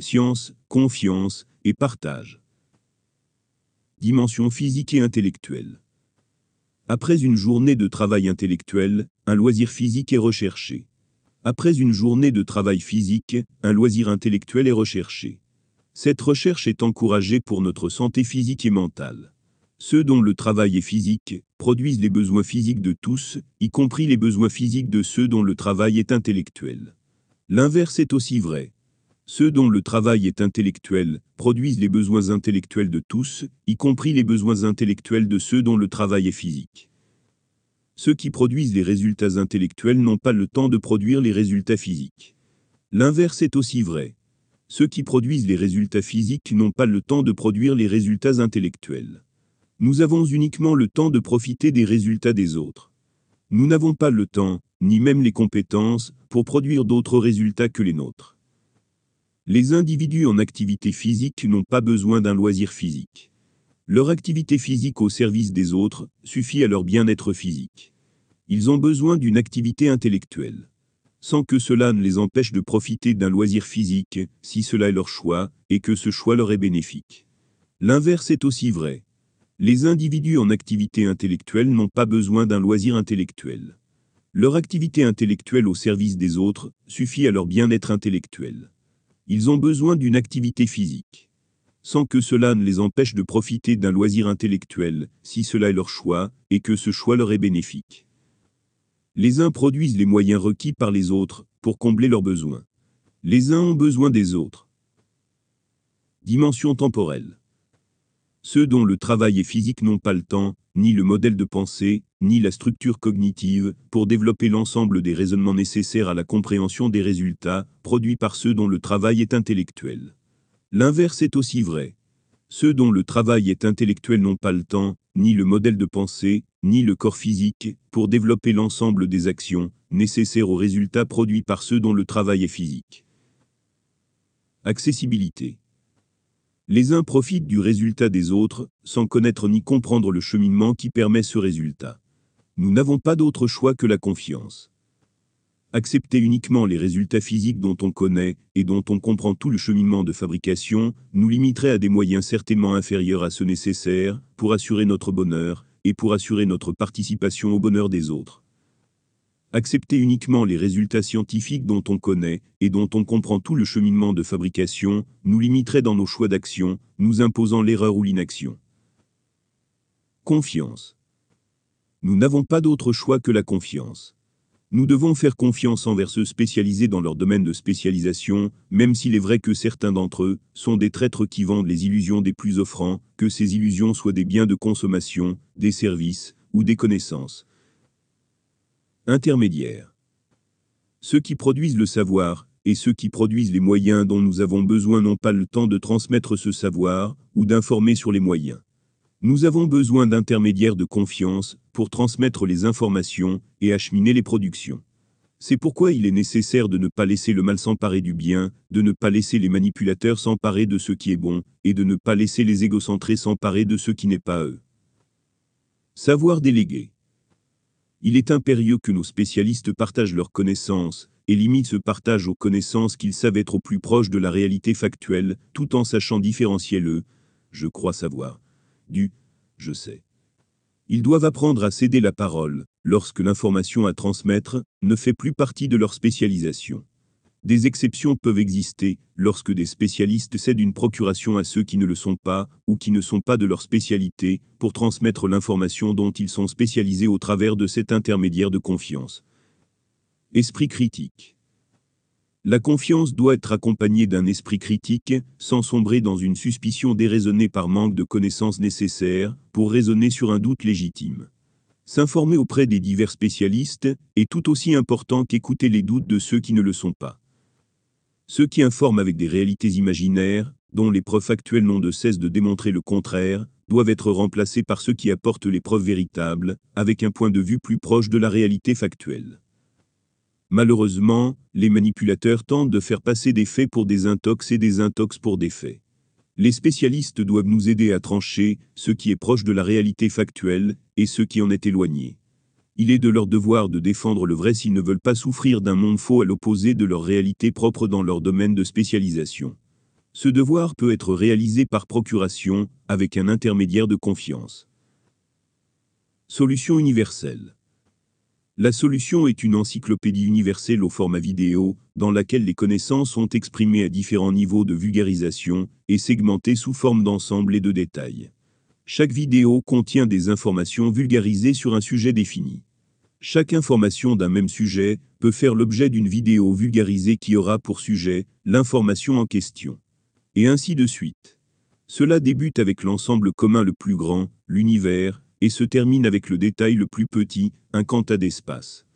science, confiance et partage. Dimension physique et intellectuelle. Après une journée de travail intellectuel, un loisir physique est recherché. Après une journée de travail physique, un loisir intellectuel est recherché. Cette recherche est encouragée pour notre santé physique et mentale. Ceux dont le travail est physique produisent les besoins physiques de tous, y compris les besoins physiques de ceux dont le travail est intellectuel. L'inverse est aussi vrai. Ceux dont le travail est intellectuel produisent les besoins intellectuels de tous, y compris les besoins intellectuels de ceux dont le travail est physique. Ceux qui produisent les résultats intellectuels n'ont pas le temps de produire les résultats physiques. L'inverse est aussi vrai. Ceux qui produisent les résultats physiques n'ont pas le temps de produire les résultats intellectuels. Nous avons uniquement le temps de profiter des résultats des autres. Nous n'avons pas le temps, ni même les compétences, pour produire d'autres résultats que les nôtres. Les individus en activité physique n'ont pas besoin d'un loisir physique. Leur activité physique au service des autres suffit à leur bien-être physique. Ils ont besoin d'une activité intellectuelle. Sans que cela ne les empêche de profiter d'un loisir physique, si cela est leur choix, et que ce choix leur est bénéfique. L'inverse est aussi vrai. Les individus en activité intellectuelle n'ont pas besoin d'un loisir intellectuel. Leur activité intellectuelle au service des autres suffit à leur bien-être intellectuel. Ils ont besoin d'une activité physique. Sans que cela ne les empêche de profiter d'un loisir intellectuel, si cela est leur choix, et que ce choix leur est bénéfique. Les uns produisent les moyens requis par les autres pour combler leurs besoins. Les uns ont besoin des autres. Dimension temporelle. Ceux dont le travail est physique n'ont pas le temps, ni le modèle de pensée, ni la structure cognitive, pour développer l'ensemble des raisonnements nécessaires à la compréhension des résultats, produits par ceux dont le travail est intellectuel. L'inverse est aussi vrai. Ceux dont le travail est intellectuel n'ont pas le temps, ni le modèle de pensée, ni le corps physique, pour développer l'ensemble des actions, nécessaires aux résultats produits par ceux dont le travail est physique. Accessibilité. Les uns profitent du résultat des autres, sans connaître ni comprendre le cheminement qui permet ce résultat. Nous n'avons pas d'autre choix que la confiance. Accepter uniquement les résultats physiques dont on connaît et dont on comprend tout le cheminement de fabrication nous limiterait à des moyens certainement inférieurs à ceux nécessaires pour assurer notre bonheur et pour assurer notre participation au bonheur des autres. Accepter uniquement les résultats scientifiques dont on connaît et dont on comprend tout le cheminement de fabrication nous limiterait dans nos choix d'action, nous imposant l'erreur ou l'inaction. Confiance. Nous n'avons pas d'autre choix que la confiance. Nous devons faire confiance envers ceux spécialisés dans leur domaine de spécialisation, même s'il est vrai que certains d'entre eux sont des traîtres qui vendent les illusions des plus offrants, que ces illusions soient des biens de consommation, des services ou des connaissances. Intermédiaires. Ceux qui produisent le savoir, et ceux qui produisent les moyens dont nous avons besoin n'ont pas le temps de transmettre ce savoir, ou d'informer sur les moyens. Nous avons besoin d'intermédiaires de confiance pour transmettre les informations et acheminer les productions. C'est pourquoi il est nécessaire de ne pas laisser le mal s'emparer du bien, de ne pas laisser les manipulateurs s'emparer de ce qui est bon, et de ne pas laisser les égocentrés s'emparer de ce qui n'est pas eux. Savoir déléguer. Il est impérieux que nos spécialistes partagent leurs connaissances, et limitent ce partage aux connaissances qu'ils savent être au plus proche de la réalité factuelle, tout en sachant différencier le « je crois savoir » du « je sais ». Ils doivent apprendre à céder la parole, lorsque l'information à transmettre ne fait plus partie de leur spécialisation. Des exceptions peuvent exister, lorsque des spécialistes cèdent une procuration à ceux qui ne le sont pas, ou qui ne sont pas de leur spécialité, pour transmettre l'information dont ils sont spécialisés au travers de cet intermédiaire de confiance. Esprit critique. La confiance doit être accompagnée d'un esprit critique, sans sombrer dans une suspicion déraisonnée par manque de connaissances nécessaires, pour raisonner sur un doute légitime. S'informer auprès des divers spécialistes est tout aussi important qu'écouter les doutes de ceux qui ne le sont pas. Ceux qui informent avec des réalités imaginaires, dont les preuves actuelles n'ont de cesse de démontrer le contraire, doivent être remplacés par ceux qui apportent les preuves véritables, avec un point de vue plus proche de la réalité factuelle. Malheureusement, les manipulateurs tentent de faire passer des faits pour des intox et des intox pour des faits. Les spécialistes doivent nous aider à trancher ce qui est proche de la réalité factuelle et ce qui en est éloigné il est de leur devoir de défendre le vrai s'ils ne veulent pas souffrir d'un monde faux à l'opposé de leur réalité propre dans leur domaine de spécialisation. Ce devoir peut être réalisé par procuration, avec un intermédiaire de confiance. Solution universelle. La solution est une encyclopédie universelle au format vidéo, dans laquelle les connaissances sont exprimées à différents niveaux de vulgarisation et segmentées sous forme d'ensemble et de détails. Chaque vidéo contient des informations vulgarisées sur un sujet défini. Chaque information d'un même sujet peut faire l'objet d'une vidéo vulgarisée qui aura pour sujet l'information en question. Et ainsi de suite. Cela débute avec l'ensemble commun le plus grand, l'univers, et se termine avec le détail le plus petit, un quanta d'espace.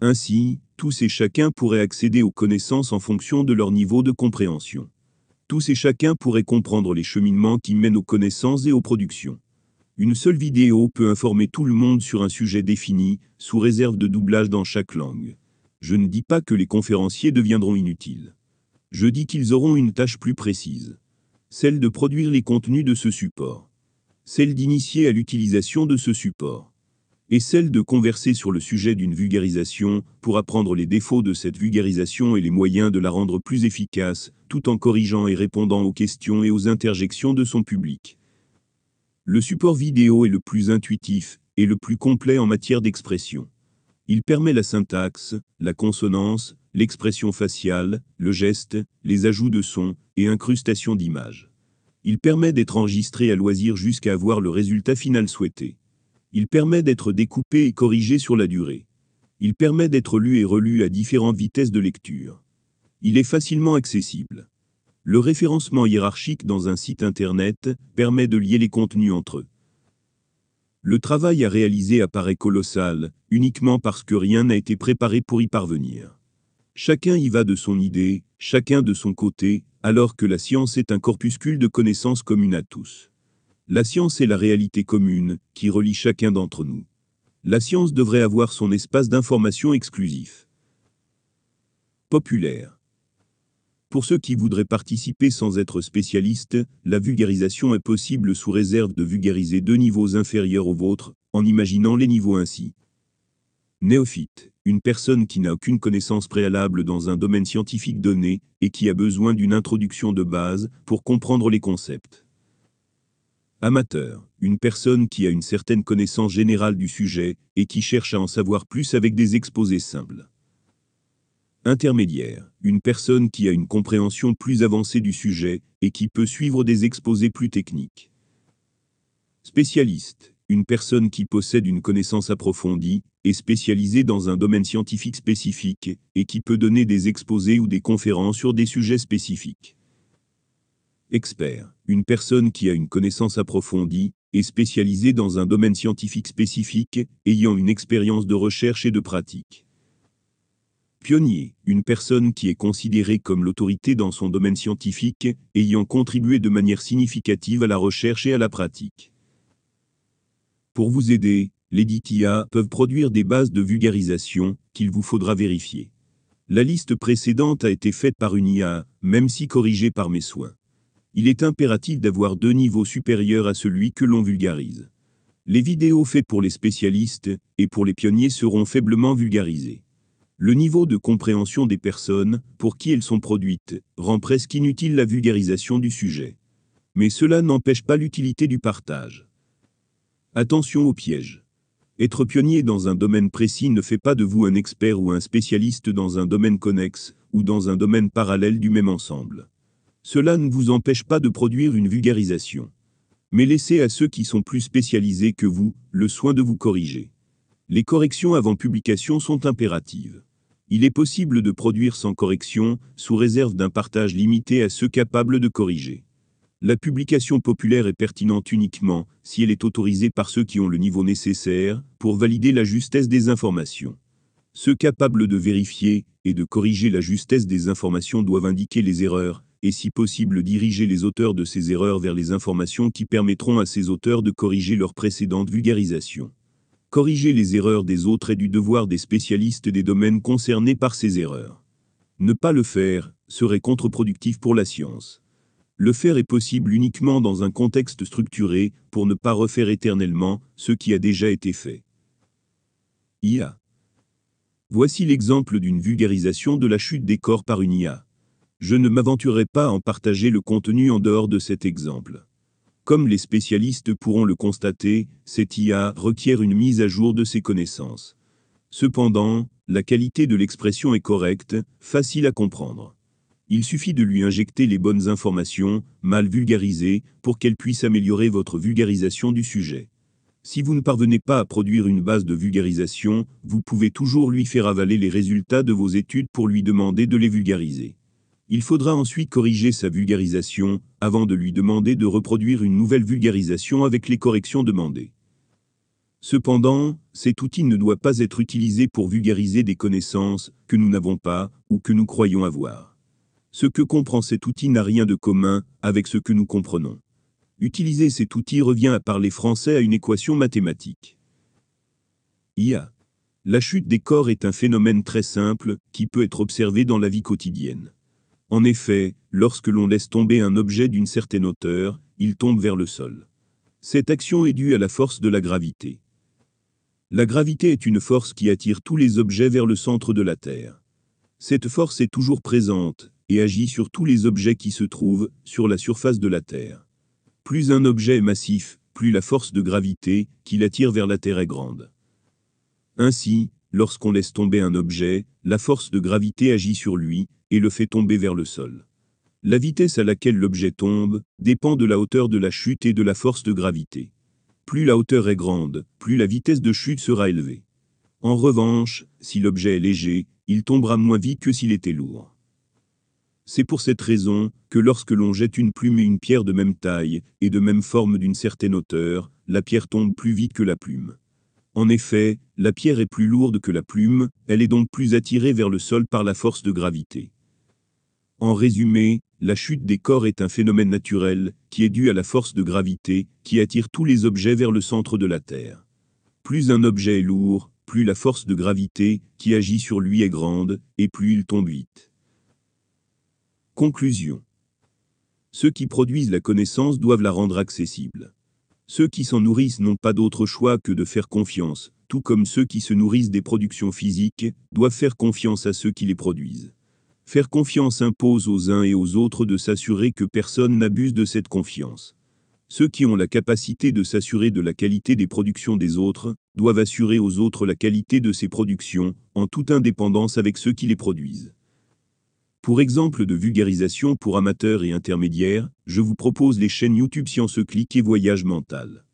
Ainsi, tous et chacun pourraient accéder aux connaissances en fonction de leur niveau de compréhension. Tous et chacun pourraient comprendre les cheminements qui mènent aux connaissances et aux productions. Une seule vidéo peut informer tout le monde sur un sujet défini, sous réserve de doublage dans chaque langue. Je ne dis pas que les conférenciers deviendront inutiles. Je dis qu'ils auront une tâche plus précise. Celle de produire les contenus de ce support. Celle d'initier à l'utilisation de ce support. Et celle de converser sur le sujet d'une vulgarisation, pour apprendre les défauts de cette vulgarisation et les moyens de la rendre plus efficace, tout en corrigeant et répondant aux questions et aux interjections de son public. Le support vidéo est le plus intuitif et le plus complet en matière d'expression. Il permet la syntaxe, la consonance, l'expression faciale, le geste, les ajouts de son et incrustation d'images. Il permet d'être enregistré à loisir jusqu'à avoir le résultat final souhaité. Il permet d'être découpé et corrigé sur la durée. Il permet d'être lu et relu à différentes vitesses de lecture. Il est facilement accessible. Le référencement hiérarchique dans un site Internet permet de lier les contenus entre eux. Le travail à réaliser apparaît colossal, uniquement parce que rien n'a été préparé pour y parvenir. Chacun y va de son idée, chacun de son côté, alors que la science est un corpuscule de connaissances communes à tous. La science est la réalité commune, qui relie chacun d'entre nous. La science devrait avoir son espace d'information exclusif. Populaire. Pour ceux qui voudraient participer sans être spécialistes, la vulgarisation est possible sous réserve de vulgariser deux niveaux inférieurs aux vôtres, en imaginant les niveaux ainsi. Néophyte, une personne qui n'a aucune connaissance préalable dans un domaine scientifique donné et qui a besoin d'une introduction de base pour comprendre les concepts. Amateur, une personne qui a une certaine connaissance générale du sujet et qui cherche à en savoir plus avec des exposés simples. Intermédiaire, une personne qui a une compréhension plus avancée du sujet et qui peut suivre des exposés plus techniques. Spécialiste, une personne qui possède une connaissance approfondie et spécialisée dans un domaine scientifique spécifique et qui peut donner des exposés ou des conférences sur des sujets spécifiques. Expert, une personne qui a une connaissance approfondie et spécialisée dans un domaine scientifique spécifique, ayant une expérience de recherche et de pratique. Pionnier, une personne qui est considérée comme l'autorité dans son domaine scientifique, ayant contribué de manière significative à la recherche et à la pratique. Pour vous aider, les DITIA peuvent produire des bases de vulgarisation qu'il vous faudra vérifier. La liste précédente a été faite par une IA, même si corrigée par mes soins. Il est impératif d'avoir deux niveaux supérieurs à celui que l'on vulgarise. Les vidéos faites pour les spécialistes et pour les pionniers seront faiblement vulgarisées. Le niveau de compréhension des personnes, pour qui elles sont produites, rend presque inutile la vulgarisation du sujet. Mais cela n'empêche pas l'utilité du partage. Attention au piège. Être pionnier dans un domaine précis ne fait pas de vous un expert ou un spécialiste dans un domaine connexe, ou dans un domaine parallèle du même ensemble. Cela ne vous empêche pas de produire une vulgarisation. Mais laissez à ceux qui sont plus spécialisés que vous, le soin de vous corriger. Les corrections avant publication sont impératives. Il est possible de produire sans correction, sous réserve d'un partage limité à ceux capables de corriger. La publication populaire est pertinente uniquement si elle est autorisée par ceux qui ont le niveau nécessaire pour valider la justesse des informations. Ceux capables de vérifier et de corriger la justesse des informations doivent indiquer les erreurs, et si possible diriger les auteurs de ces erreurs vers les informations qui permettront à ces auteurs de corriger leur précédente vulgarisation. Corriger les erreurs des autres est du devoir des spécialistes des domaines concernés par ces erreurs. Ne pas le faire serait contre-productif pour la science. Le faire est possible uniquement dans un contexte structuré pour ne pas refaire éternellement ce qui a déjà été fait. IA. Voici l'exemple d'une vulgarisation de la chute des corps par une IA. Je ne m'aventurerai pas à en partager le contenu en dehors de cet exemple. Comme les spécialistes pourront le constater, cette IA requiert une mise à jour de ses connaissances. Cependant, la qualité de l'expression est correcte, facile à comprendre. Il suffit de lui injecter les bonnes informations, mal vulgarisées, pour qu'elle puisse améliorer votre vulgarisation du sujet. Si vous ne parvenez pas à produire une base de vulgarisation, vous pouvez toujours lui faire avaler les résultats de vos études pour lui demander de les vulgariser. Il faudra ensuite corriger sa vulgarisation, avant de lui demander de reproduire une nouvelle vulgarisation avec les corrections demandées. Cependant, cet outil ne doit pas être utilisé pour vulgariser des connaissances que nous n'avons pas ou que nous croyons avoir. Ce que comprend cet outil n'a rien de commun avec ce que nous comprenons. Utiliser cet outil revient à parler français à une équation mathématique. IA. La chute des corps est un phénomène très simple qui peut être observé dans la vie quotidienne. En effet, lorsque l'on laisse tomber un objet d'une certaine hauteur, il tombe vers le sol. Cette action est due à la force de la gravité. La gravité est une force qui attire tous les objets vers le centre de la Terre. Cette force est toujours présente et agit sur tous les objets qui se trouvent sur la surface de la Terre. Plus un objet est massif, plus la force de gravité qui l'attire vers la Terre est grande. Ainsi, lorsqu'on laisse tomber un objet, la force de gravité agit sur lui et le fait tomber vers le sol. La vitesse à laquelle l'objet tombe dépend de la hauteur de la chute et de la force de gravité. Plus la hauteur est grande, plus la vitesse de chute sera élevée. En revanche, si l'objet est léger, il tombera moins vite que s'il était lourd. C'est pour cette raison que lorsque l'on jette une plume et une pierre de même taille et de même forme d'une certaine hauteur, la pierre tombe plus vite que la plume. En effet, la pierre est plus lourde que la plume, elle est donc plus attirée vers le sol par la force de gravité. En résumé, la chute des corps est un phénomène naturel, qui est dû à la force de gravité, qui attire tous les objets vers le centre de la Terre. Plus un objet est lourd, plus la force de gravité, qui agit sur lui est grande, et plus il tombe vite. Conclusion. Ceux qui produisent la connaissance doivent la rendre accessible. Ceux qui s'en nourrissent n'ont pas d'autre choix que de faire confiance, tout comme ceux qui se nourrissent des productions physiques, doivent faire confiance à ceux qui les produisent. Faire confiance impose aux uns et aux autres de s'assurer que personne n'abuse de cette confiance. Ceux qui ont la capacité de s'assurer de la qualité des productions des autres, doivent assurer aux autres la qualité de ces productions, en toute indépendance avec ceux qui les produisent. Pour exemple de vulgarisation pour amateurs et intermédiaires, je vous propose les chaînes YouTube Science Click et Voyage Mental.